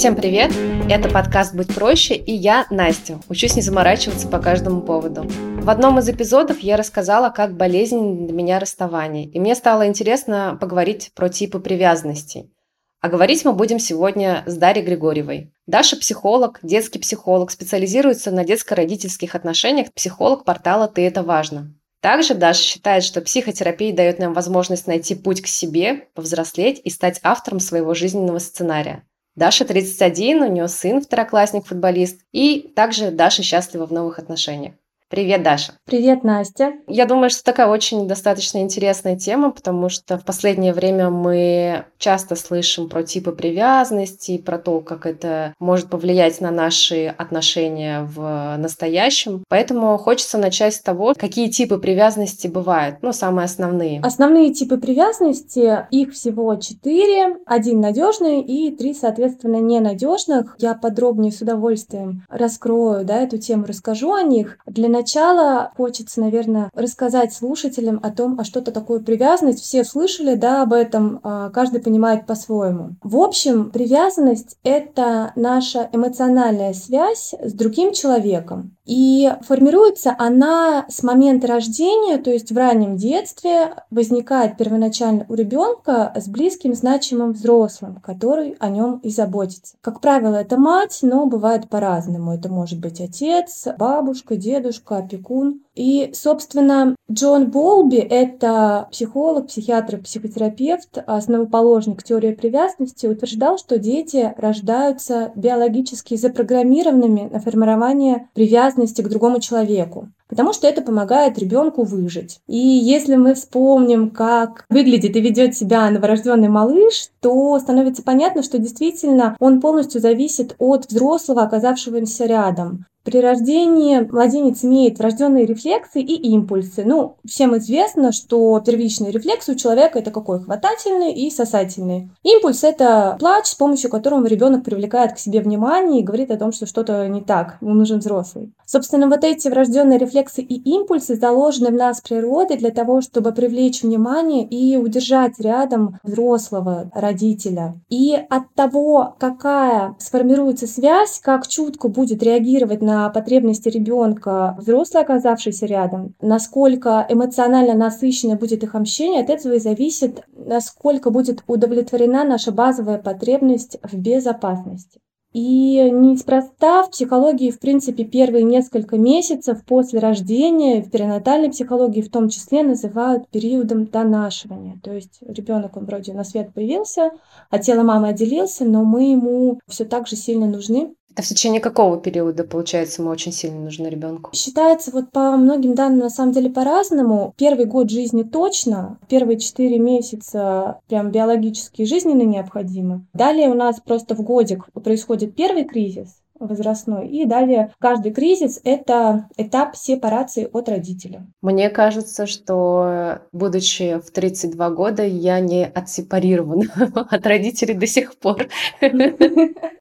Всем привет! Это подкаст «Будь проще» и я, Настя, учусь не заморачиваться по каждому поводу. В одном из эпизодов я рассказала, как болезненно для меня расставание, и мне стало интересно поговорить про типы привязанностей. А говорить мы будем сегодня с Дарьей Григорьевой. Даша – психолог, детский психолог, специализируется на детско-родительских отношениях, психолог портала «Ты это важно». Также Даша считает, что психотерапия дает нам возможность найти путь к себе, повзрослеть и стать автором своего жизненного сценария. Даша 31, у нее сын второклассник-футболист, и также Даша счастлива в новых отношениях. Привет, Даша. Привет, Настя. Я думаю, что такая очень достаточно интересная тема, потому что в последнее время мы часто слышим про типы привязанности, про то, как это может повлиять на наши отношения в настоящем. Поэтому хочется начать с того, какие типы привязанности бывают, ну, самые основные. Основные типы привязанности, их всего четыре. Один надежный и три, соответственно, ненадежных. Я подробнее с удовольствием раскрою да, эту тему, расскажу о них. Для начала хочется, наверное, рассказать слушателям о том, а что-то такое привязанность. Все слышали, да, об этом, а, каждый понимает по-своему. В общем, привязанность — это наша эмоциональная связь с другим человеком. И формируется она с момента рождения, то есть в раннем детстве возникает первоначально у ребенка с близким, значимым взрослым, который о нем и заботится. Как правило, это мать, но бывает по-разному. Это может быть отец, бабушка, дедушка, опекун. И, собственно, Джон Болби — это психолог, психиатр, психотерапевт, основоположник теории привязанности, утверждал, что дети рождаются биологически запрограммированными на формирование привязанности к другому человеку потому что это помогает ребенку выжить. И если мы вспомним, как выглядит и ведет себя новорожденный малыш, то становится понятно, что действительно он полностью зависит от взрослого, оказавшегося рядом. При рождении младенец имеет врожденные рефлексы и импульсы. Ну, всем известно, что первичный рефлекс у человека это какой? Хватательный и сосательный. Импульс – это плач, с помощью которого ребенок привлекает к себе внимание и говорит о том, что что-то не так, ему нужен взрослый. Собственно, вот эти врожденные рефлексы и импульсы заложены в нас природой для того, чтобы привлечь внимание и удержать рядом взрослого родителя. И от того, какая сформируется связь, как чутко будет реагировать на потребности ребенка, взрослый, оказавшийся рядом, насколько эмоционально насыщенно будет их общение, от этого и зависит, насколько будет удовлетворена наша базовая потребность в безопасности. И неспроста в психологии, в принципе, первые несколько месяцев после рождения, в перинатальной психологии в том числе, называют периодом донашивания. То есть ребенок, он вроде на свет появился, от тела мамы отделился, но мы ему все так же сильно нужны, это в течение какого периода, получается, мы очень сильно нужны ребенку? Считается вот по многим данным на самом деле по-разному. Первый год жизни точно, первые четыре месяца прям биологически жизненно необходимо. Далее у нас просто в годик происходит первый кризис, возрастной. И далее каждый кризис — это этап сепарации от родителя. Мне кажется, что, будучи в 32 года, я не отсепарирована от родителей до сих пор.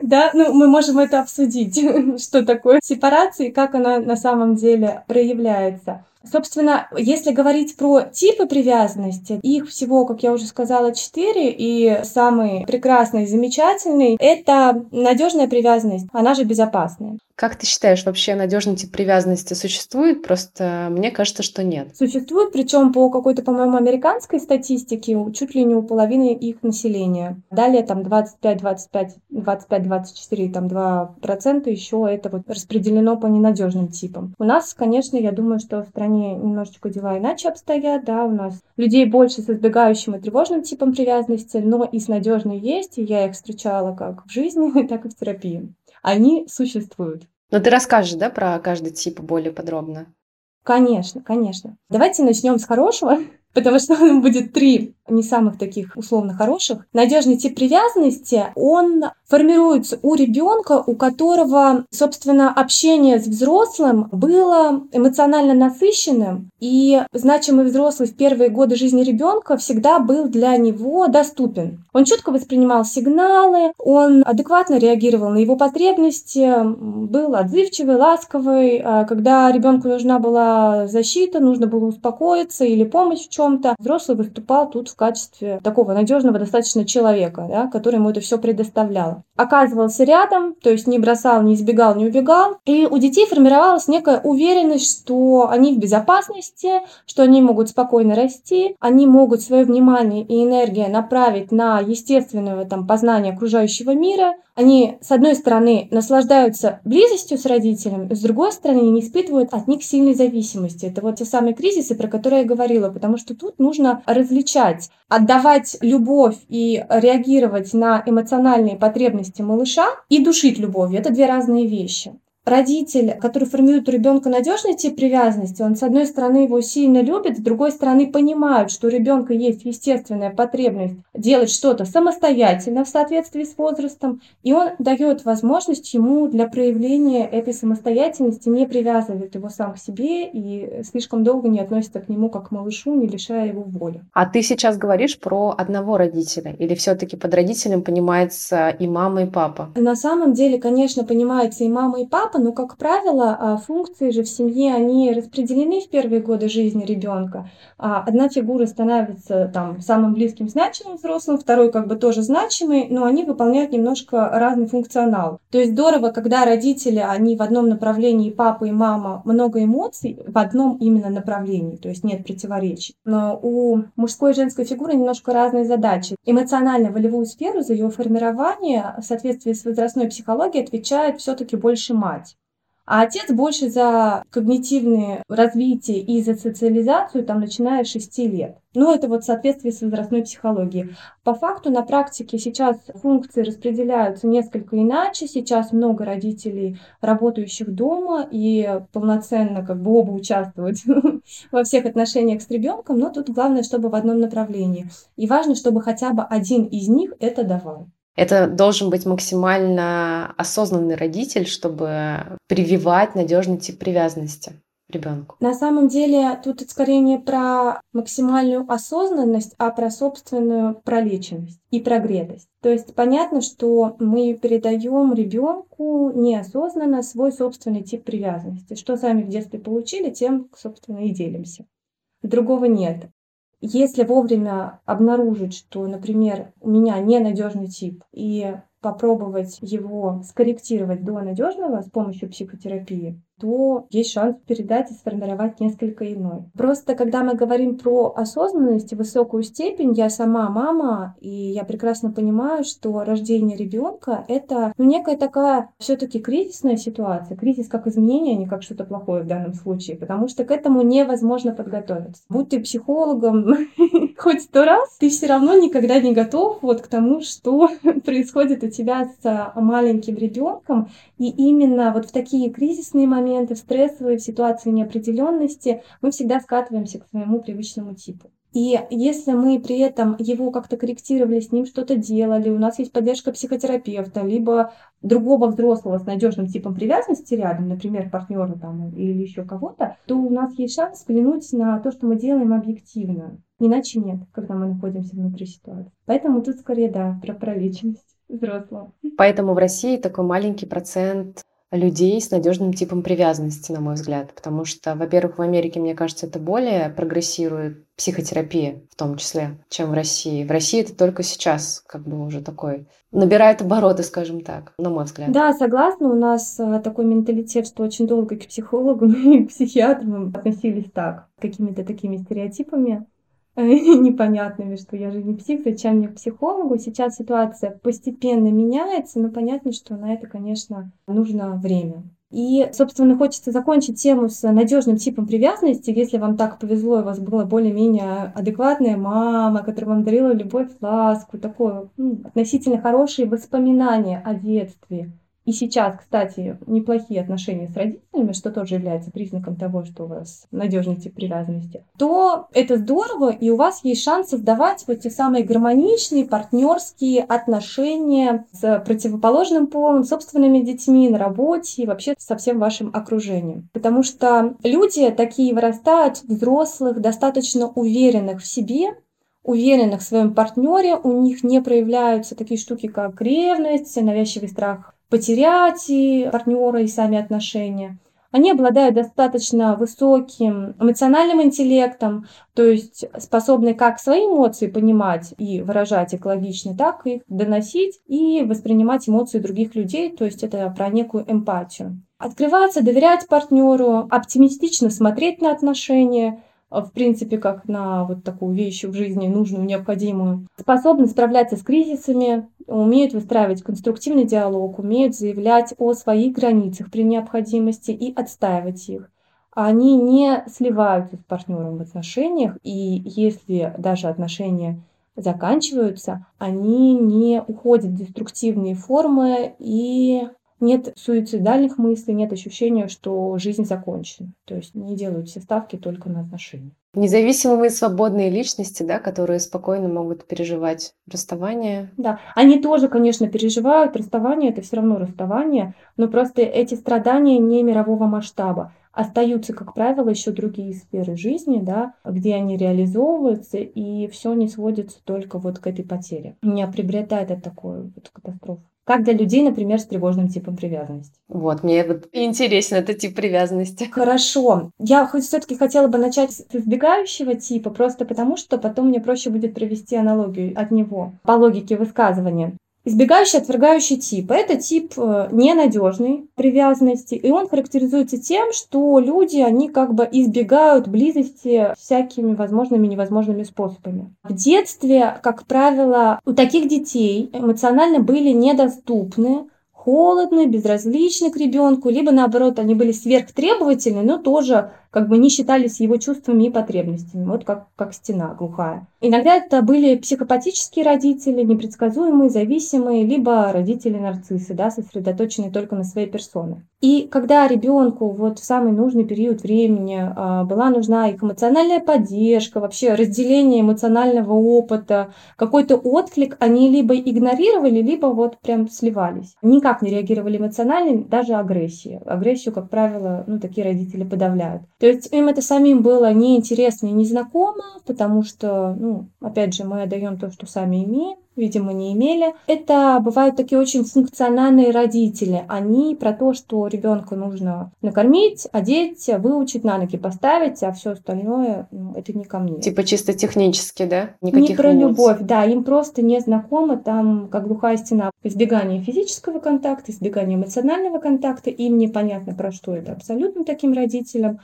Да, ну мы можем это обсудить, что такое сепарация и как она на самом деле проявляется. Собственно, если говорить про типы привязанности, их всего, как я уже сказала, четыре, и самый прекрасный, замечательный — это надежная привязанность, она же безопасная. Как ты считаешь, вообще надежный тип привязанности существует? Просто мне кажется, что нет. Существует, причем по какой-то, по-моему, американской статистике, чуть ли не у половины их населения. Далее там 25, 25, 25, 24, там 2% еще это вот распределено по ненадежным типам. У нас, конечно, я думаю, что в стране немножечко дела иначе обстоят, да, у нас людей больше с избегающим и тревожным типом привязанности, но и с надежной есть, и я их встречала как в жизни, так и в терапии они существуют. Но ты расскажешь, да, про каждый тип более подробно? Конечно, конечно. Давайте начнем с хорошего, потому что будет три не самых таких условно хороших. Надежный тип привязанности, он формируется у ребенка, у которого, собственно, общение с взрослым было эмоционально насыщенным, и значимый взрослый в первые годы жизни ребенка всегда был для него доступен. Он четко воспринимал сигналы, он адекватно реагировал на его потребности, был отзывчивый, ласковый. А когда ребенку нужна была защита, нужно было успокоиться или помощь в чем-то, взрослый выступал тут в качестве такого надежного достаточно человека, да, который ему это все предоставлял. Оказывался рядом, то есть не бросал, не избегал, не убегал. И у детей формировалась некая уверенность, что они в безопасности, что они могут спокойно расти, они могут свое внимание и энергию направить на естественное там, познание окружающего мира, они, с одной стороны, наслаждаются близостью с родителями, с другой стороны, не испытывают от них сильной зависимости. Это вот те самые кризисы, про которые я говорила, потому что тут нужно различать, отдавать любовь и реагировать на эмоциональные потребности малыша и душить любовью. Это две разные вещи родитель, который формирует у ребенка надежный тип привязанности, он, с одной стороны, его сильно любит, с другой стороны, понимает, что у ребенка есть естественная потребность делать что-то самостоятельно в соответствии с возрастом, и он дает возможность ему для проявления этой самостоятельности, не привязывает его сам к себе и слишком долго не относится к нему как к малышу, не лишая его воли. А ты сейчас говоришь про одного родителя, или все-таки под родителем понимается и мама, и папа? На самом деле, конечно, понимается и мама, и папа, но, как правило, а, функции же в семье, они распределены в первые годы жизни ребенка. А, одна фигура становится там самым близким, значимым взрослым, второй как бы тоже значимый, но они выполняют немножко разный функционал. То есть здорово, когда родители, они в одном направлении, папа и мама, много эмоций в одном именно направлении, то есть нет противоречий. Но у мужской и женской фигуры немножко разные задачи. Эмоционально-волевую сферу за ее формирование в соответствии с возрастной психологией отвечает все-таки больше мать а отец больше за когнитивное развитие и за социализацию, там, начиная с 6 лет. Ну, это вот в соответствии с возрастной психологией. По факту на практике сейчас функции распределяются несколько иначе. Сейчас много родителей, работающих дома, и полноценно как бы оба участвуют во всех отношениях с ребенком, но тут главное, чтобы в одном направлении. И важно, чтобы хотя бы один из них это давал. Это должен быть максимально осознанный родитель, чтобы прививать надежный тип привязанности ребенку. На самом деле тут скорее не про максимальную осознанность, а про собственную пролеченность и прогретость. То есть понятно, что мы передаем ребенку неосознанно свой собственный тип привязанности. Что сами в детстве получили, тем, собственно, и делимся. Другого нет. Если вовремя обнаружить, что, например, у меня ненадежный тип, и попробовать его скорректировать до надежного с помощью психотерапии, то есть шанс передать и сформировать несколько иной. Просто когда мы говорим про осознанность и высокую степень, я сама мама, и я прекрасно понимаю, что рождение ребенка это ну, некая такая все-таки кризисная ситуация. Кризис как изменение, а не как что-то плохое в данном случае, потому что к этому невозможно подготовиться. Будь ты психологом хоть сто раз, ты все равно никогда не готов вот к тому, что происходит у тебя с маленьким ребенком. И именно вот в такие кризисные моменты моменты, в стрессовые, в ситуации неопределенности, мы всегда скатываемся к своему привычному типу. И если мы при этом его как-то корректировали, с ним что-то делали, у нас есть поддержка психотерапевта, либо другого взрослого с надежным типом привязанности рядом, например, партнера там или еще кого-то, то у нас есть шанс взглянуть на то, что мы делаем объективно. Иначе нет, когда мы находимся внутри ситуации. Поэтому тут скорее, да, про пролеченность взрослого. Поэтому в России такой маленький процент людей с надежным типом привязанности, на мой взгляд. Потому что, во-первых, в Америке, мне кажется, это более прогрессирует психотерапия в том числе, чем в России. В России это только сейчас как бы уже такой набирает обороты, скажем так, на мой взгляд. Да, согласна. У нас э, такой менталитет, что очень долго к психологам и к психиатрам относились так, какими-то такими стереотипами. непонятными, что я же не псих, зачем мне к психологу. Сейчас ситуация постепенно меняется, но понятно, что на это, конечно, нужно время. И, собственно, хочется закончить тему с надежным типом привязанности. Если вам так повезло, и у вас была более-менее адекватная мама, которая вам дарила любовь, ласку, такое ну, относительно хорошие воспоминания о детстве, и сейчас, кстати, неплохие отношения с родителями, что тоже является признаком того, что у вас надежный тип привязанности, то это здорово, и у вас есть шанс создавать вот те самые гармоничные партнерские отношения с противоположным полом, собственными детьми, на работе и вообще со всем вашим окружением. Потому что люди такие вырастают взрослых, достаточно уверенных в себе, уверенных в своем партнере, у них не проявляются такие штуки, как ревность, навязчивый страх потерять и партнера, и сами отношения. они обладают достаточно высоким эмоциональным интеллектом, то есть способны как свои эмоции понимать и выражать экологично, так и доносить и воспринимать эмоции других людей, то есть это про некую эмпатию. Открываться, доверять партнеру, оптимистично смотреть на отношения, в принципе, как на вот такую вещь в жизни нужную, необходимую. Способны справляться с кризисами, умеют выстраивать конструктивный диалог, умеют заявлять о своих границах при необходимости и отстаивать их. Они не сливаются с партнером в отношениях, и если даже отношения заканчиваются, они не уходят в деструктивные формы и нет суицидальных мыслей, нет ощущения, что жизнь закончена. То есть не делают все ставки только на отношения. Независимые свободные личности, да, которые спокойно могут переживать расставание. Да, они тоже, конечно, переживают расставание, это все равно расставание, но просто эти страдания не мирового масштаба. Остаются, как правило, еще другие сферы жизни, да, где они реализовываются, и все не сводится только вот к этой потере. Не приобретает это такую вот катастрофу как для людей, например, с тревожным типом привязанности. Вот, мне вот интересен этот тип привязанности. Хорошо. Я хоть все-таки хотела бы начать с избегающего типа, просто потому что потом мне проще будет провести аналогию от него по логике высказывания. Избегающий, отвергающий тип. Это тип э, ненадежной привязанности, и он характеризуется тем, что люди, они как бы избегают близости всякими возможными и невозможными способами. В детстве, как правило, у таких детей эмоционально были недоступны холодны, безразличны к ребенку, либо наоборот, они были сверхтребовательны, но тоже как бы не считались его чувствами и потребностями, вот как, как стена глухая. Иногда это были психопатические родители, непредсказуемые, зависимые, либо родители-нарциссы, да, сосредоточенные только на своей персоне. И когда ребенку вот в самый нужный период времени а, была нужна их эмоциональная поддержка, вообще разделение эмоционального опыта, какой-то отклик, они либо игнорировали, либо вот прям сливались. Никак не реагировали эмоционально, даже агрессии. Агрессию, как правило, ну, такие родители подавляют. То есть им это самим было неинтересно и незнакомо, потому что, ну, опять же, мы отдаем то, что сами имеем, видимо, не имели. Это бывают такие очень функциональные родители. Они про то, что ребенка нужно накормить, одеть, выучить, на ноги поставить, а все остальное ну, это не ко мне. Типа чисто технически, да? Никаких не про эмоций. любовь, да, им просто не знакомо там, как глухая стена. Избегание физического контакта, избегание эмоционального контакта, им непонятно про что это абсолютно таким родителям.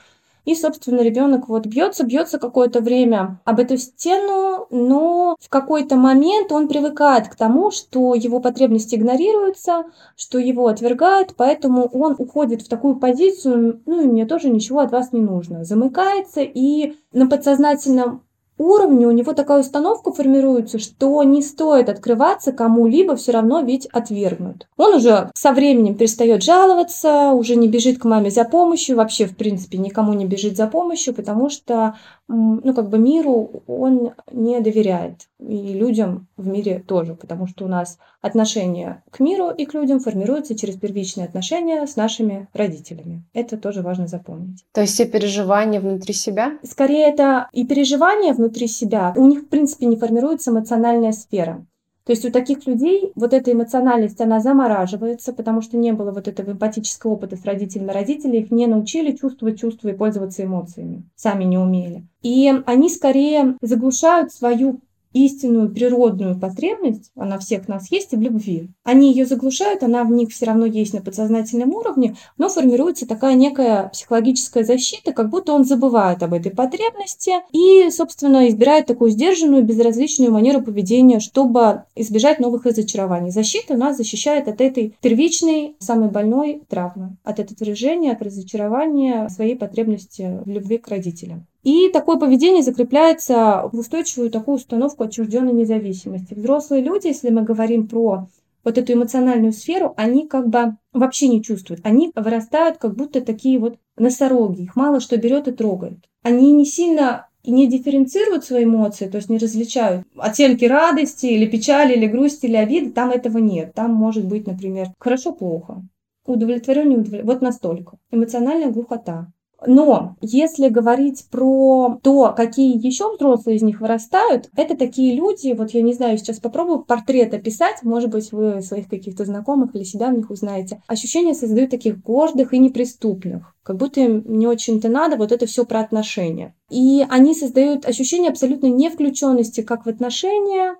И, собственно, ребенок вот бьется, бьется какое-то время об эту стену, но в какой-то момент он привыкает к тому, что его потребности игнорируются, что его отвергают, поэтому он уходит в такую позицию, ну и мне тоже ничего от вас не нужно, замыкается и на подсознательном уровне у него такая установка формируется, что не стоит открываться кому-либо, все равно ведь отвергнут. Он уже со временем перестает жаловаться, уже не бежит к маме за помощью, вообще, в принципе, никому не бежит за помощью, потому что ну, как бы миру он не доверяет. И людям в мире тоже, потому что у нас отношение к миру и к людям формируется через первичные отношения с нашими родителями. Это тоже важно запомнить. То есть все переживания внутри себя? Скорее, это и переживания внутри себя. У них, в принципе, не формируется эмоциональная сфера. То есть у таких людей вот эта эмоциональность, она замораживается, потому что не было вот этого эмпатического опыта с родителями. Родители их не научили чувствовать чувства и пользоваться эмоциями. Сами не умели. И они скорее заглушают свою истинную природную потребность, она всех нас есть, и в любви. Они ее заглушают, она в них все равно есть на подсознательном уровне, но формируется такая некая психологическая защита, как будто он забывает об этой потребности и, собственно, избирает такую сдержанную, безразличную манеру поведения, чтобы избежать новых разочарований. Защита нас защищает от этой первичной, самой больной травмы, от отвержения, от разочарования своей потребности в любви к родителям. И такое поведение закрепляется в устойчивую такую установку отчужденной независимости. Взрослые люди, если мы говорим про вот эту эмоциональную сферу, они как бы вообще не чувствуют. Они вырастают как будто такие вот носороги, их мало что берет и трогает. Они не сильно и не дифференцируют свои эмоции, то есть не различают оттенки радости или печали, или грусти, или обиды, там этого нет. Там может быть, например, хорошо-плохо, удовлетворен, не вот настолько. Эмоциональная глухота. Но если говорить про то, какие еще взрослые из них вырастают, это такие люди, вот я не знаю, сейчас попробую портрет описать, может быть, вы своих каких-то знакомых или себя в них узнаете. Ощущение создают таких гордых и неприступных как будто им не очень-то надо, вот это все про отношения. И они создают ощущение абсолютной невключенности как в отношения,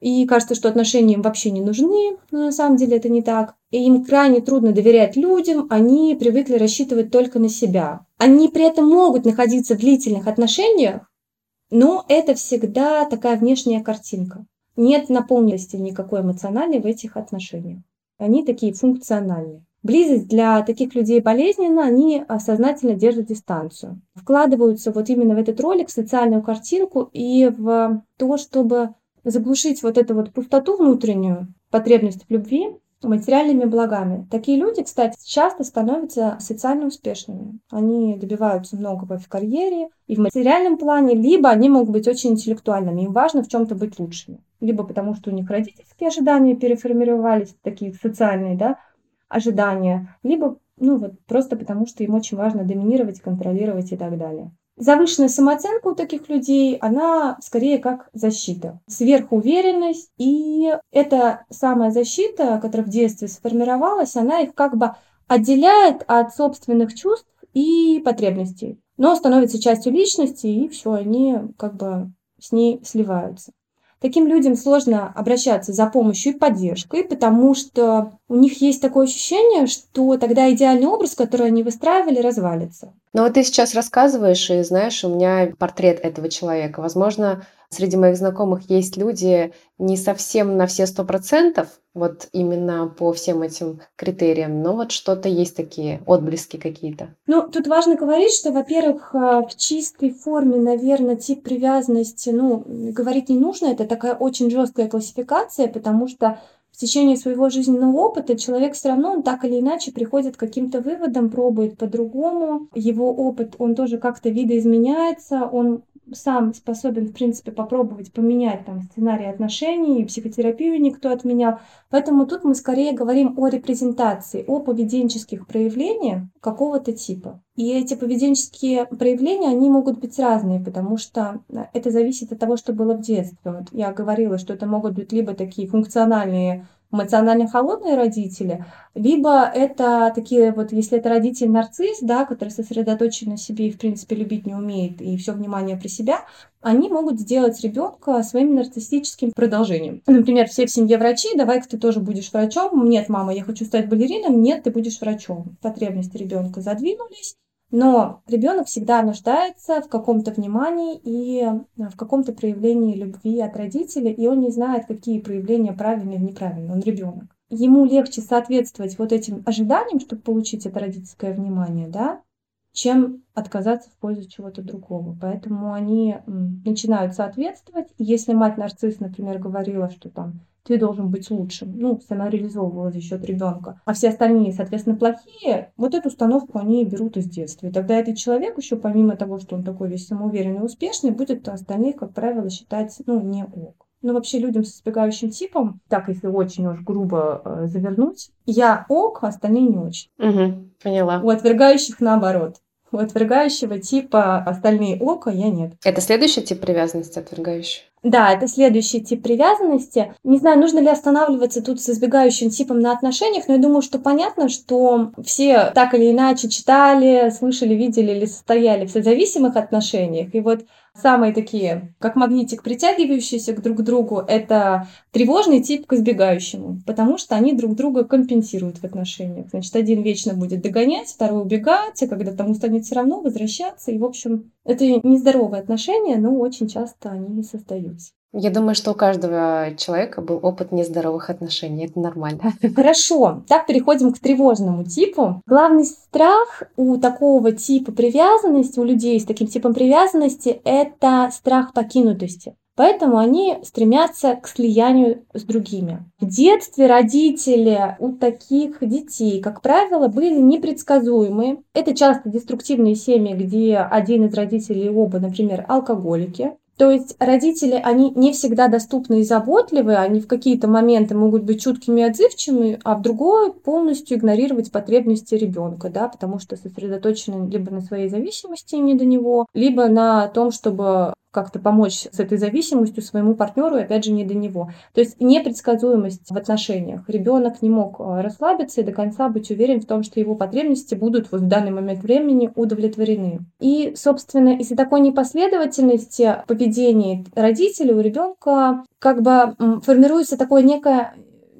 и кажется, что отношения им вообще не нужны, но на самом деле это не так. И им крайне трудно доверять людям, они привыкли рассчитывать только на себя. Они при этом могут находиться в длительных отношениях, но это всегда такая внешняя картинка. Нет наполненности никакой эмоциональной в этих отношениях. Они такие функциональные. Близость для таких людей болезненна, они сознательно держат дистанцию. Вкладываются вот именно в этот ролик, в социальную картинку и в то, чтобы заглушить вот эту вот пустоту внутреннюю, потребность в любви материальными благами. Такие люди, кстати, часто становятся социально успешными. Они добиваются многого в карьере и в материальном плане, либо они могут быть очень интеллектуальными. Им важно в чем-то быть лучшими. Либо потому, что у них родительские ожидания переформировались, такие социальные да, ожидания, либо ну вот просто потому, что им очень важно доминировать, контролировать и так далее. Завышенная самооценка у таких людей, она скорее как защита. Сверхуверенность. И эта самая защита, которая в детстве сформировалась, она их как бы отделяет от собственных чувств и потребностей. Но становится частью личности, и все, они как бы с ней сливаются. Таким людям сложно обращаться за помощью и поддержкой, потому что у них есть такое ощущение, что тогда идеальный образ, который они выстраивали, развалится. Но вот ты сейчас рассказываешь, и знаешь, у меня портрет этого человека. Возможно, среди моих знакомых есть люди не совсем на все сто процентов, вот именно по всем этим критериям, но вот что-то есть такие отблески какие-то. Ну, тут важно говорить, что, во-первых, э, в чистой форме, наверное, тип привязанности, ну, говорить не нужно, это такая очень жесткая классификация, потому что в течение своего жизненного опыта человек все равно, он так или иначе приходит к каким-то выводам, пробует по-другому. Его опыт, он тоже как-то видоизменяется, он сам способен, в принципе, попробовать поменять там сценарий отношений, и психотерапию никто отменял. Поэтому тут мы скорее говорим о репрезентации, о поведенческих проявлениях какого-то типа. И эти поведенческие проявления, они могут быть разные, потому что это зависит от того, что было в детстве. Вот я говорила, что это могут быть либо такие функциональные эмоционально холодные родители, либо это такие вот, если это родитель нарцисс, да, который сосредоточен на себе и, в принципе, любить не умеет и все внимание при себя, они могут сделать ребенка своим нарциссическим продолжением. Например, все в семье врачи, давай-ка ты тоже будешь врачом. Нет, мама, я хочу стать балерином. Нет, ты будешь врачом. Потребности ребенка задвинулись. Но ребенок всегда нуждается в каком-то внимании и э, в каком-то проявлении любви от родителей, и он не знает, какие проявления правильные и неправильные. Он ребенок. Ему легче соответствовать вот этим ожиданиям, чтобы получить это родительское внимание, да, чем отказаться в пользу чего-то другого. Поэтому они начинают соответствовать. Если мать нарцисс, например, говорила, что там ты должен быть лучшим. Ну, самореализовывала за счет ребенка. А все остальные, соответственно, плохие, вот эту установку они берут из детства. И тогда этот человек еще, помимо того, что он такой весь самоуверенный и успешный, будет остальных, как правило, считать, ну, не ок. Ну, вообще людям с избегающим типом, так, если очень уж грубо э, завернуть, я ок, а остальные не очень. Угу, поняла. У отвергающих наоборот. У отвергающего типа остальные око, я нет. Это следующий тип привязанности отвергающий? Да, это следующий тип привязанности. Не знаю, нужно ли останавливаться тут с избегающим типом на отношениях, но я думаю, что понятно, что все так или иначе читали, слышали, видели или состояли в созависимых отношениях. И вот самые такие, как магнитик, притягивающиеся к друг другу, это тревожный тип к избегающему, потому что они друг друга компенсируют в отношениях. Значит, один вечно будет догонять, второй убегать, а когда тому станет все равно, возвращаться. И, в общем, это нездоровые отношения, но очень часто они создаются. Я думаю, что у каждого человека был опыт нездоровых отношений. Это нормально. Хорошо. Так переходим к тревожному типу. Главный страх у такого типа привязанности, у людей с таким типом привязанности, это страх покинутости. Поэтому они стремятся к слиянию с другими. В детстве родители у таких детей, как правило, были непредсказуемы. Это часто деструктивные семьи, где один из родителей оба, например, алкоголики. То есть родители, они не всегда доступны и заботливы, они в какие-то моменты могут быть чуткими и отзывчивыми, а в другой полностью игнорировать потребности ребенка, да, потому что сосредоточены либо на своей зависимости не до него, либо на том, чтобы как-то помочь с этой зависимостью своему партнеру, и опять же не до него. То есть непредсказуемость в отношениях. Ребенок не мог э, расслабиться и до конца быть уверен в том, что его потребности будут вот в данный момент времени удовлетворены. И, собственно, из-за такой непоследовательности поведения родителей у ребенка как бы формируется такое некое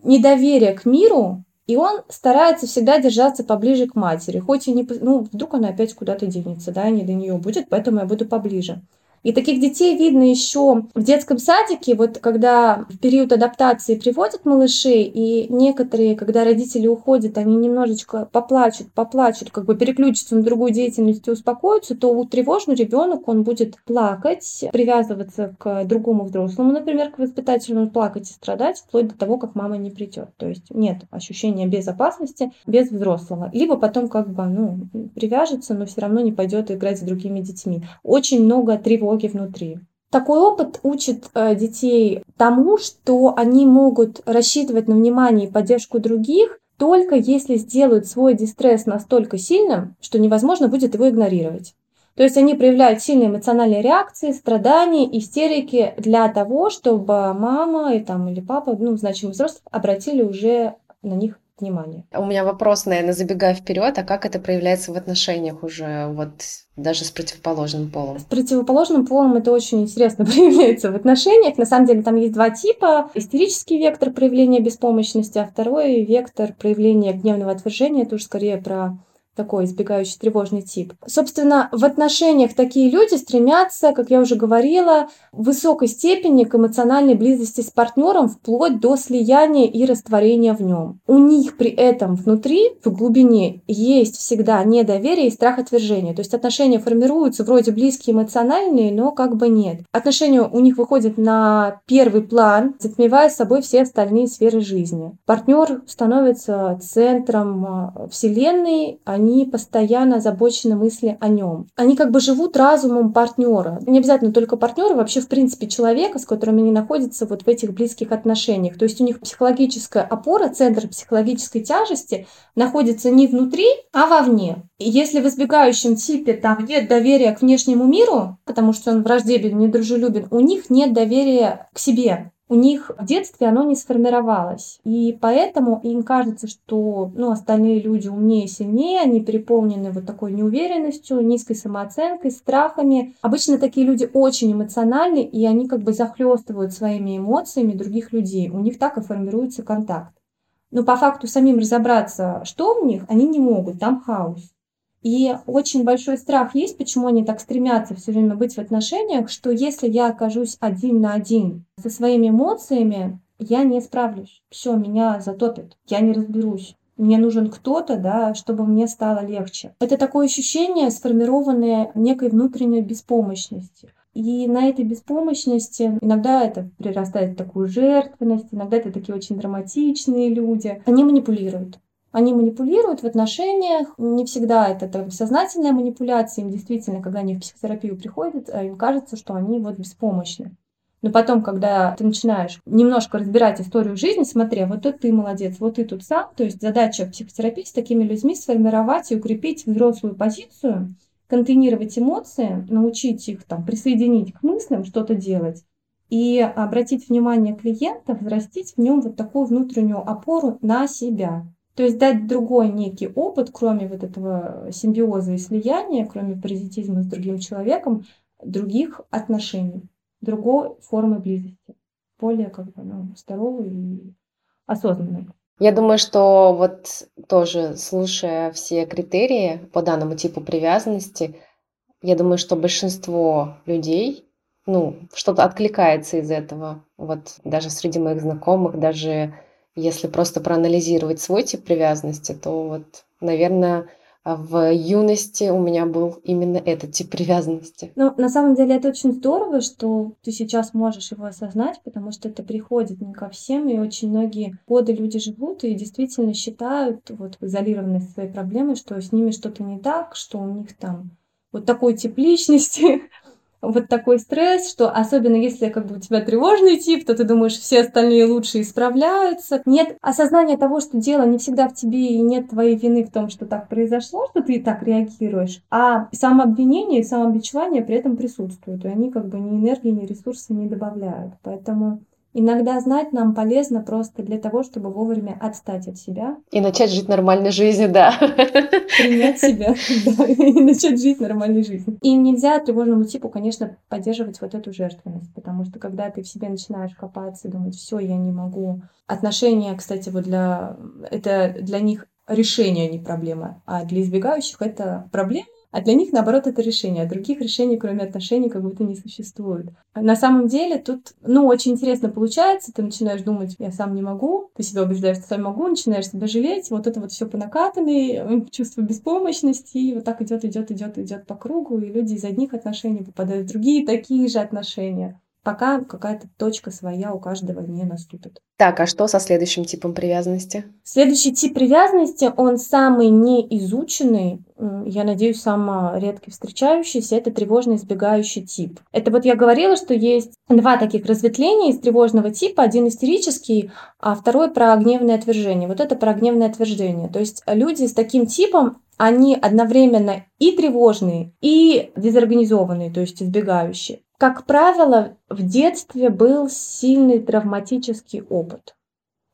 недоверие к миру, и он старается всегда держаться поближе к матери, хоть и не... Ну, вдруг она опять куда-то денется, да, и не до нее будет, поэтому я буду поближе. И таких детей видно еще в детском садике, вот когда в период адаптации приводят малышей, и некоторые, когда родители уходят, они немножечко поплачут, поплачут, как бы переключатся на другую деятельность и успокоятся, то у тревожный ребенок, он будет плакать, привязываться к другому взрослому, например, к воспитателю, он плакать и страдать, вплоть до того, как мама не придет. То есть нет ощущения безопасности без взрослого. Либо потом как бы, ну, привяжется, но все равно не пойдет играть с другими детьми. Очень много тревоги тревоги внутри. Такой опыт учит э, детей тому, что они могут рассчитывать на внимание и поддержку других, только если сделают свой дистресс настолько сильным, что невозможно будет его игнорировать. То есть они проявляют сильные эмоциональные реакции, страдания, истерики для того, чтобы мама и, там, или папа, ну, значимый взрослый, обратили уже на них внимание. У меня вопрос, наверное, забегая вперед, а как это проявляется в отношениях уже вот даже с противоположным полом? С противоположным полом это очень интересно проявляется в отношениях. На самом деле там есть два типа. Истерический вектор проявления беспомощности, а второй вектор проявления гневного отвержения. Это уже скорее про такой избегающий тревожный тип. Собственно, в отношениях такие люди стремятся, как я уже говорила, в высокой степени к эмоциональной близости с партнером вплоть до слияния и растворения в нем. У них при этом внутри, в глубине, есть всегда недоверие и страх отвержения. То есть отношения формируются вроде близкие, эмоциональные, но как бы нет. Отношения у них выходят на первый план, затмевая собой все остальные сферы жизни. Партнер становится центром а, вселенной, они они постоянно озабочены мысли о нем. Они как бы живут разумом партнера. Не обязательно только партнера, вообще в принципе человека, с которым они находятся вот в этих близких отношениях. То есть у них психологическая опора, центр психологической тяжести находится не внутри, а вовне. И если в избегающем типе там нет доверия к внешнему миру, потому что он враждебен, недружелюбен, у них нет доверия к себе у них в детстве оно не сформировалось. И поэтому им кажется, что ну, остальные люди умнее, сильнее, они переполнены вот такой неуверенностью, низкой самооценкой, страхами. Обычно такие люди очень эмоциональны, и они как бы захлестывают своими эмоциями других людей. У них так и формируется контакт. Но по факту самим разобраться, что в них, они не могут, там хаос. И очень большой страх есть, почему они так стремятся все время быть в отношениях, что если я окажусь один на один со своими эмоциями, я не справлюсь. Все, меня затопит, я не разберусь. Мне нужен кто-то, да, чтобы мне стало легче. Это такое ощущение, сформированное некой внутренней беспомощностью. И на этой беспомощности иногда это прирастает в такую жертвенность, иногда это такие очень драматичные люди. Они манипулируют. Они манипулируют в отношениях, не всегда это там, сознательная манипуляция, им действительно, когда они в психотерапию приходят, э, им кажется, что они вот беспомощны. Но потом, когда ты начинаешь немножко разбирать историю жизни, смотри, вот тут ты молодец, вот ты тут сам. То есть задача психотерапии с такими людьми сформировать и укрепить взрослую позицию, контейнировать эмоции, научить их там присоединить к мыслям, что-то делать и обратить внимание клиента, взрастить в нем вот такую внутреннюю опору на себя. То есть дать другой некий опыт, кроме вот этого симбиоза и слияния, кроме паразитизма с другим человеком, других отношений, другой формы близости, более как бы ну, здоровой и осознанной. Я думаю, что вот тоже слушая все критерии по данному типу привязанности, я думаю, что большинство людей, ну, что-то откликается из этого. Вот даже среди моих знакомых, даже если просто проанализировать свой тип привязанности, то вот, наверное, в юности у меня был именно этот тип привязанности. Ну, на самом деле это очень здорово, что ты сейчас можешь его осознать, потому что это приходит не ко всем, и очень многие годы люди живут и действительно считают, вот изолированные своей проблемой, что с ними что-то не так, что у них там вот такой тип личности, вот такой стресс, что особенно если как бы у тебя тревожный тип, то ты думаешь, все остальные лучше исправляются. Нет осознания того, что дело не всегда в тебе и нет твоей вины в том, что так произошло, что ты так реагируешь, а самообвинение и самобичевание при этом присутствуют, и они как бы ни энергии, ни ресурсы не добавляют. Поэтому Иногда знать нам полезно просто для того, чтобы вовремя отстать от себя. И начать жить нормальной жизнью, да. Принять себя, да, и начать жить нормальной жизнью. И нельзя тревожному типу, конечно, поддерживать вот эту жертвенность, потому что когда ты в себе начинаешь копаться и думать, все, я не могу. Отношения, кстати, вот для... Это для них решение, а не проблема. А для избегающих это проблема, а для них, наоборот, это решение. А других решений, кроме отношений, как будто не существует. На самом деле тут, ну, очень интересно получается. Ты начинаешь думать, я сам не могу. Ты себя убеждаешь, что сам могу, начинаешь себя жалеть. Вот это вот все по накатанной, чувство беспомощности. И вот так идет, идет, идет, идет по кругу. И люди из одних отношений попадают в другие такие же отношения пока какая-то точка своя у каждого не наступит. Так, а что со следующим типом привязанности? Следующий тип привязанности, он самый неизученный, я надеюсь, самый редкий встречающийся, это тревожно избегающий тип. Это вот я говорила, что есть два таких разветвления из тревожного типа, один истерический, а второй про гневное отвержение. Вот это про гневное отвержение. То есть люди с таким типом, они одновременно и тревожные, и дезорганизованные, то есть избегающие. Как правило, в детстве был сильный травматический опыт.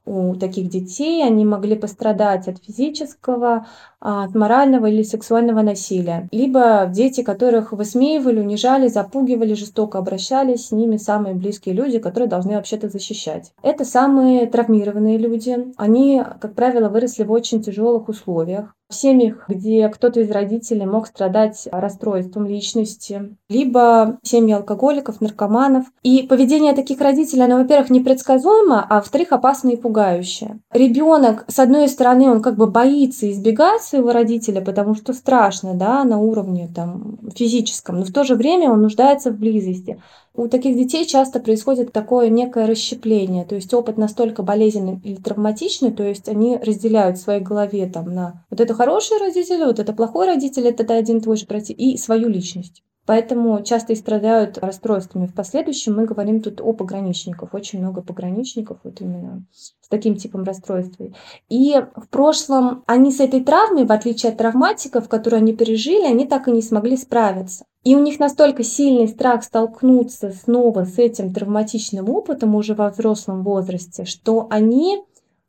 У таких детей они могли пострадать от физического, от морального или сексуального насилия. Либо дети, которых высмеивали, унижали, запугивали, жестоко обращались, с ними самые близкие люди, которые должны вообще-то защищать. Это самые травмированные люди. Они, как правило, выросли в очень тяжелых условиях в семьях, где кто-то из родителей мог страдать расстройством личности, либо семьи алкоголиков, наркоманов. И поведение таких родителей, оно, во-первых, непредсказуемо, а во-вторых, опасно и пугающе. Ребенок, с одной стороны, он как бы боится избегать своего родителя, потому что страшно, да, на уровне там физическом, но в то же время он нуждается в близости. У таких детей часто происходит такое некое расщепление, то есть опыт настолько болезненный или травматичный, то есть они разделяют в своей голове там на вот это хороший родитель, вот это плохой родитель, это один твой же против, и свою личность. Поэтому часто и страдают расстройствами. В последующем мы говорим тут о пограничниках. Очень много пограничников вот именно с таким типом расстройства. И в прошлом они с этой травмой, в отличие от травматиков, которые они пережили, они так и не смогли справиться. И у них настолько сильный страх столкнуться снова с этим травматичным опытом уже во взрослом возрасте, что они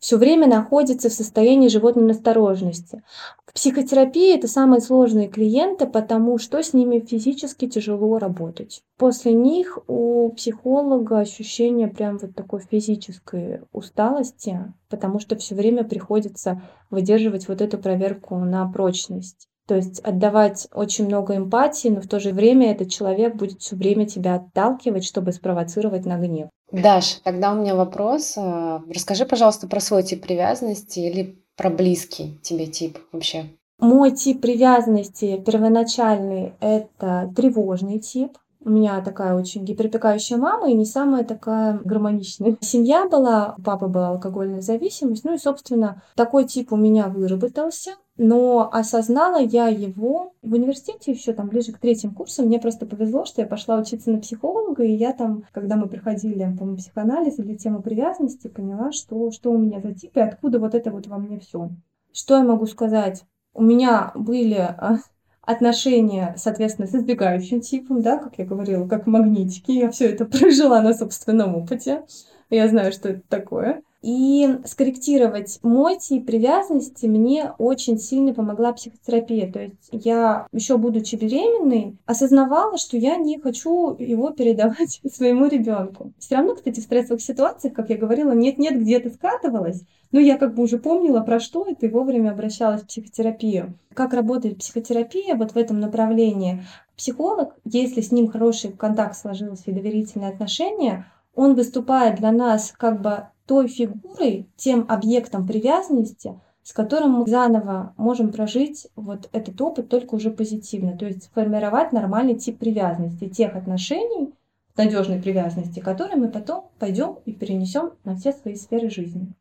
все время находятся в состоянии животной настороженности. В психотерапии это самые сложные клиенты, потому что с ними физически тяжело работать. После них у психолога ощущение прям вот такой физической усталости, потому что все время приходится выдерживать вот эту проверку на прочность. То есть отдавать очень много эмпатии, но в то же время этот человек будет все время тебя отталкивать, чтобы спровоцировать на гнев. Даш, тогда у меня вопрос. Э, расскажи, пожалуйста, про свой тип привязанности или про близкий тебе тип вообще. Мой тип привязанности первоначальный – это тревожный тип. У меня такая очень гиперопекающая мама и не самая такая гармоничная. Семья была, у папы была алкогольная зависимость, ну и, собственно, такой тип у меня выработался. Но осознала я его в университете еще там ближе к третьим курсам. Мне просто повезло, что я пошла учиться на психолога, и я там, когда мы проходили, по-моему, психоанализ или тему привязанности, поняла, что, что у меня за тип и откуда вот это вот во мне все. Что я могу сказать? У меня были а, отношения, соответственно, с избегающим типом, да, как я говорила, как магнитики. Я все это прожила на собственном опыте. Я знаю, что это такое. И скорректировать мой тип привязанности мне очень сильно помогла психотерапия. То есть я, еще будучи беременной, осознавала, что я не хочу его передавать своему ребенку. Все равно, кстати, в стрессовых ситуациях, как я говорила, нет-нет, где-то скатывалась, но я как бы уже помнила, про что это, и вовремя обращалась в психотерапию. Как работает психотерапия вот в этом направлении? Психолог, если с ним хороший контакт сложился и доверительные отношения, он выступает для нас как бы той фигурой, тем объектом привязанности, с которым мы заново можем прожить вот этот опыт только уже позитивно, то есть сформировать нормальный тип привязанности, тех отношений, надежной привязанности, которые мы потом пойдем и перенесем на все свои сферы жизни.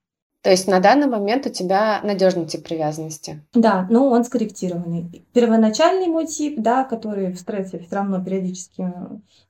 То есть на данный момент у тебя надежный тип привязанности. Да, но он скорректированный. Первоначальный мой тип, да, который в стрессе все равно периодически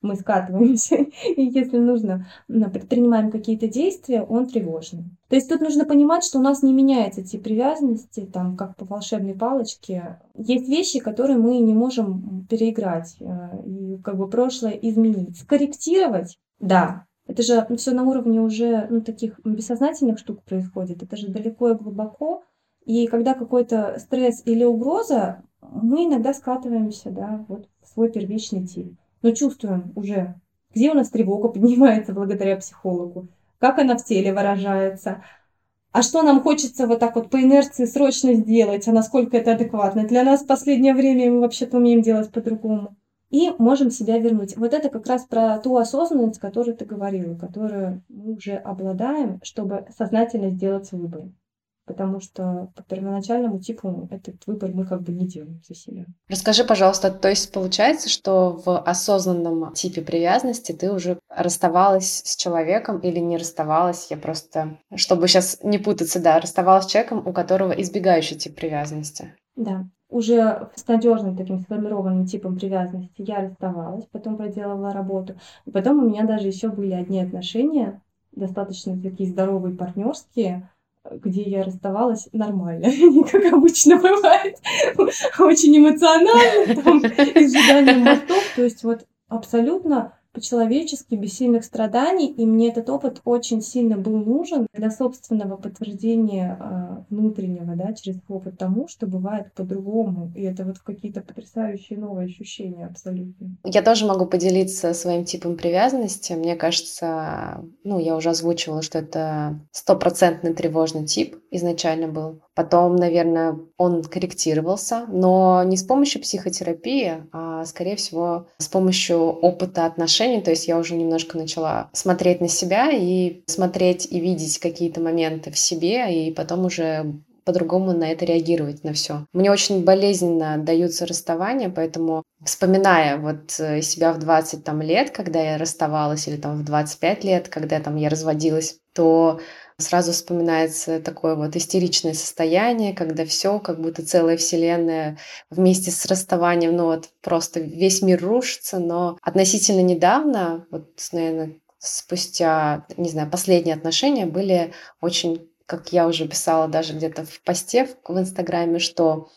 мы скатываемся, и если нужно, предпринимаем какие-то действия, он тревожный. То есть тут нужно понимать, что у нас не меняется тип привязанности, там, как по волшебной палочке. Есть вещи, которые мы не можем переиграть э, и как бы прошлое изменить. Скорректировать, да, это же ну, все на уровне уже ну, таких бессознательных штук происходит. Это же далеко и глубоко. И когда какой-то стресс или угроза, мы иногда скатываемся да, вот в свой первичный тип. Но чувствуем уже, где у нас тревога поднимается благодаря психологу, как она в теле выражается, а что нам хочется вот так вот по инерции срочно сделать, а насколько это адекватно. Для нас в последнее время мы вообще-то умеем делать по-другому и можем себя вернуть. Вот это как раз про ту осознанность, которую ты говорила, которую мы уже обладаем, чтобы сознательно сделать выбор. Потому что по первоначальному типу этот выбор мы как бы не делаем за себя. Расскажи, пожалуйста, то есть получается, что в осознанном типе привязанности ты уже расставалась с человеком или не расставалась? Я просто, чтобы сейчас не путаться, да, расставалась с человеком, у которого избегающий тип привязанности. Да, уже с надежным таким сформированным типом привязанности я расставалась, потом проделала работу. И потом у меня даже еще были одни отношения, достаточно такие здоровые, партнерские, где я расставалась нормально, не как обычно бывает, очень эмоционально, там, изжиганием мостов. То есть вот абсолютно по-человечески, без сильных страданий, и мне этот опыт очень сильно был нужен для собственного подтверждения э, внутреннего, да, через опыт тому, что бывает по-другому, и это вот какие-то потрясающие новые ощущения абсолютно. Я тоже могу поделиться своим типом привязанности. Мне кажется, ну, я уже озвучивала, что это стопроцентный тревожный тип изначально был. Потом, наверное, он корректировался, но не с помощью психотерапии, а, скорее всего, с помощью опыта отношений. То есть я уже немножко начала смотреть на себя и смотреть и видеть какие-то моменты в себе, и потом уже по-другому на это реагировать, на все. Мне очень болезненно даются расставания, поэтому вспоминая вот э, себя в 20 там, лет, когда я расставалась, или там в 25 лет, когда там я разводилась, то Сразу вспоминается такое вот истеричное состояние, когда все, как будто целая вселенная вместе с расставанием, ну вот просто весь мир рушится, но относительно недавно, вот, наверное, спустя, не знаю, последние отношения были очень, как я уже писала даже где-то в посте в Инстаграме, что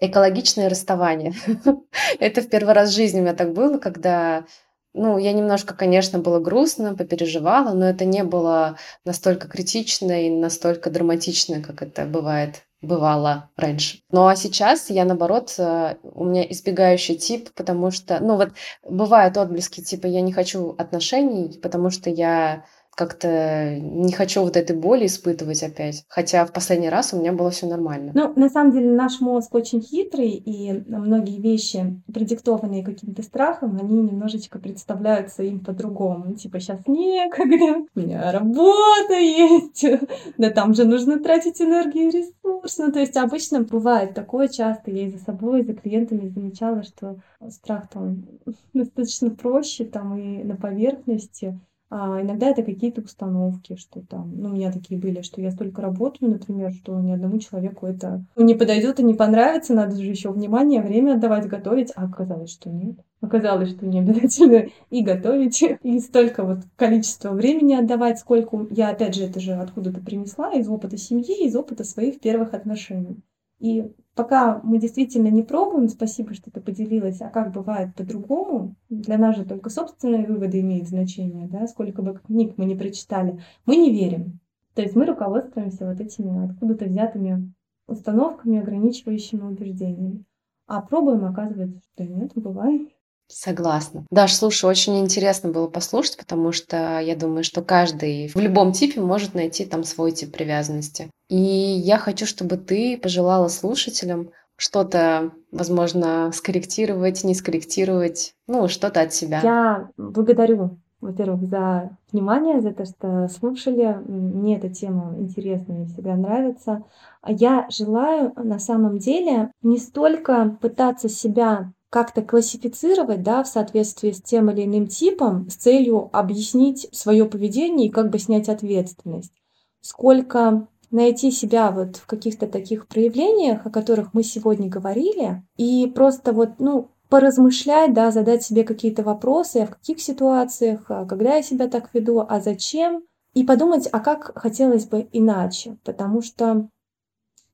экологичное расставание. Это в первый раз в жизни у меня так было, когда ну, я немножко, конечно, было грустно, попереживала, но это не было настолько критично и настолько драматично, как это бывает бывало раньше. Ну а сейчас я, наоборот, э, у меня избегающий тип, потому что, ну вот, бывают отблески, типа, я не хочу отношений, потому что я как-то не хочу вот этой боли испытывать опять. Хотя в последний раз у меня было все нормально. Ну, на самом деле, наш мозг очень хитрый, и многие вещи, продиктованные каким-то страхом, они немножечко представляются им по-другому. Типа, сейчас некогда, у меня работа есть, да там же нужно тратить энергию и ресурс. Ну, то есть обычно бывает такое часто. Я и за собой, и за клиентами замечала, что страх там достаточно проще, там и на поверхности. А иногда это какие-то установки, что там, ну, у меня такие были, что я столько работаю, например, что ни одному человеку это не подойдет и не понравится, надо же еще внимание, время отдавать, готовить, а оказалось, что нет. Оказалось, что не обязательно и готовить, и столько вот количества времени отдавать, сколько я, опять же, это же откуда-то принесла из опыта семьи, из опыта своих первых отношений. И пока мы действительно не пробуем, спасибо, что ты поделилась, а как бывает по-другому, для нас же только собственные выводы имеют значение, да, сколько бы книг мы не прочитали, мы не верим. То есть мы руководствуемся вот этими откуда-то взятыми установками, ограничивающими убеждениями. А пробуем, оказывается, что нет, бывает. Согласна. Даш, слушай, очень интересно было послушать, потому что я думаю, что каждый в любом типе может найти там свой тип привязанности. И я хочу, чтобы ты пожелала слушателям что-то, возможно, скорректировать, не скорректировать, ну, что-то от себя. Я благодарю, во-первых, за внимание, за то, что слушали. Мне эта тема интересна, мне всегда нравится. А я желаю на самом деле не столько пытаться себя как-то классифицировать да, в соответствии с тем или иным типом с целью объяснить свое поведение и как бы снять ответственность. Сколько найти себя вот в каких-то таких проявлениях, о которых мы сегодня говорили, и просто вот, ну, поразмышлять, да, задать себе какие-то вопросы, а в каких ситуациях, а когда я себя так веду, а зачем, и подумать, а как хотелось бы иначе, потому что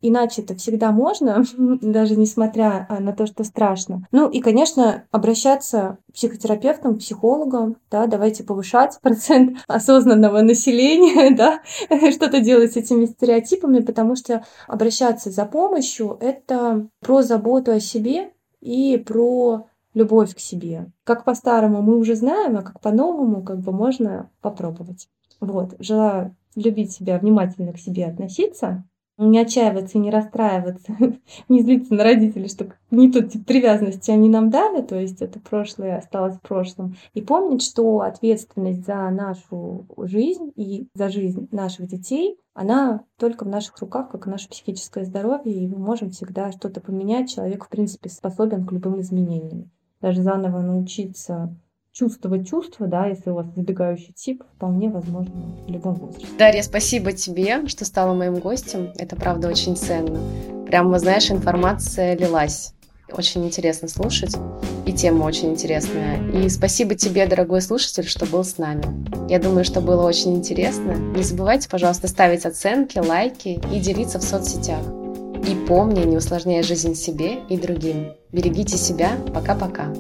иначе это всегда можно, даже несмотря а, на то, что страшно. Ну и, конечно, обращаться к психотерапевтам, психологам, да, давайте повышать процент осознанного населения, да, что-то делать с этими стереотипами, потому что обращаться за помощью — это про заботу о себе и про любовь к себе. Как по-старому мы уже знаем, а как по-новому как бы можно попробовать. Вот, желаю любить себя, внимательно к себе относиться, не отчаиваться и не расстраиваться, не злиться на родителей, что не тот тип привязанности они нам дали, то есть это прошлое осталось в прошлом. И помнить, что ответственность за нашу жизнь и за жизнь наших детей, она только в наших руках, как и наше психическое здоровье, и мы можем всегда что-то поменять. Человек, в принципе, способен к любым изменениям. Даже заново научиться чувствовать чувства, да, если у вас избегающий тип, вполне возможно в любом возрасте. Дарья, спасибо тебе, что стала моим гостем. Это правда очень ценно. Прямо, знаешь, информация лилась. Очень интересно слушать, и тема очень интересная. И спасибо тебе, дорогой слушатель, что был с нами. Я думаю, что было очень интересно. Не забывайте, пожалуйста, ставить оценки, лайки и делиться в соцсетях. И помни, не усложняя жизнь себе и другим. Берегите себя. Пока-пока.